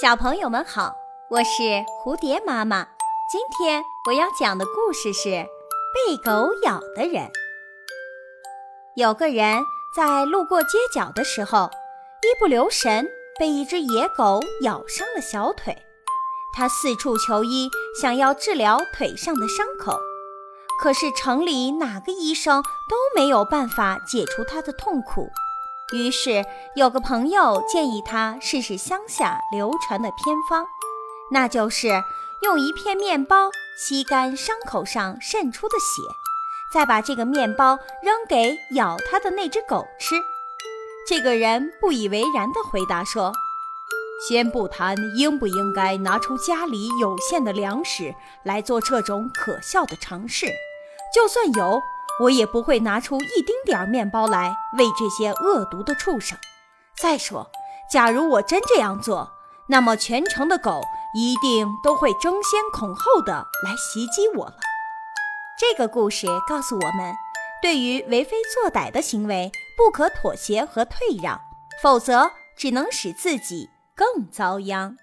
小朋友们好，我是蝴蝶妈妈。今天我要讲的故事是被狗咬的人。有个人在路过街角的时候，一不留神被一只野狗咬伤了小腿。他四处求医，想要治疗腿上的伤口，可是城里哪个医生都没有办法解除他的痛苦。于是，有个朋友建议他试试乡下流传的偏方，那就是用一片面包吸干伤口上渗出的血，再把这个面包扔给咬他的那只狗吃。这个人不以为然地回答说：“先不谈应不应该拿出家里有限的粮食来做这种可笑的尝试，就算有。”我也不会拿出一丁点儿面包来喂这些恶毒的畜生。再说，假如我真这样做，那么全城的狗一定都会争先恐后的来袭击我了。这个故事告诉我们，对于为非作歹的行为，不可妥协和退让，否则只能使自己更遭殃。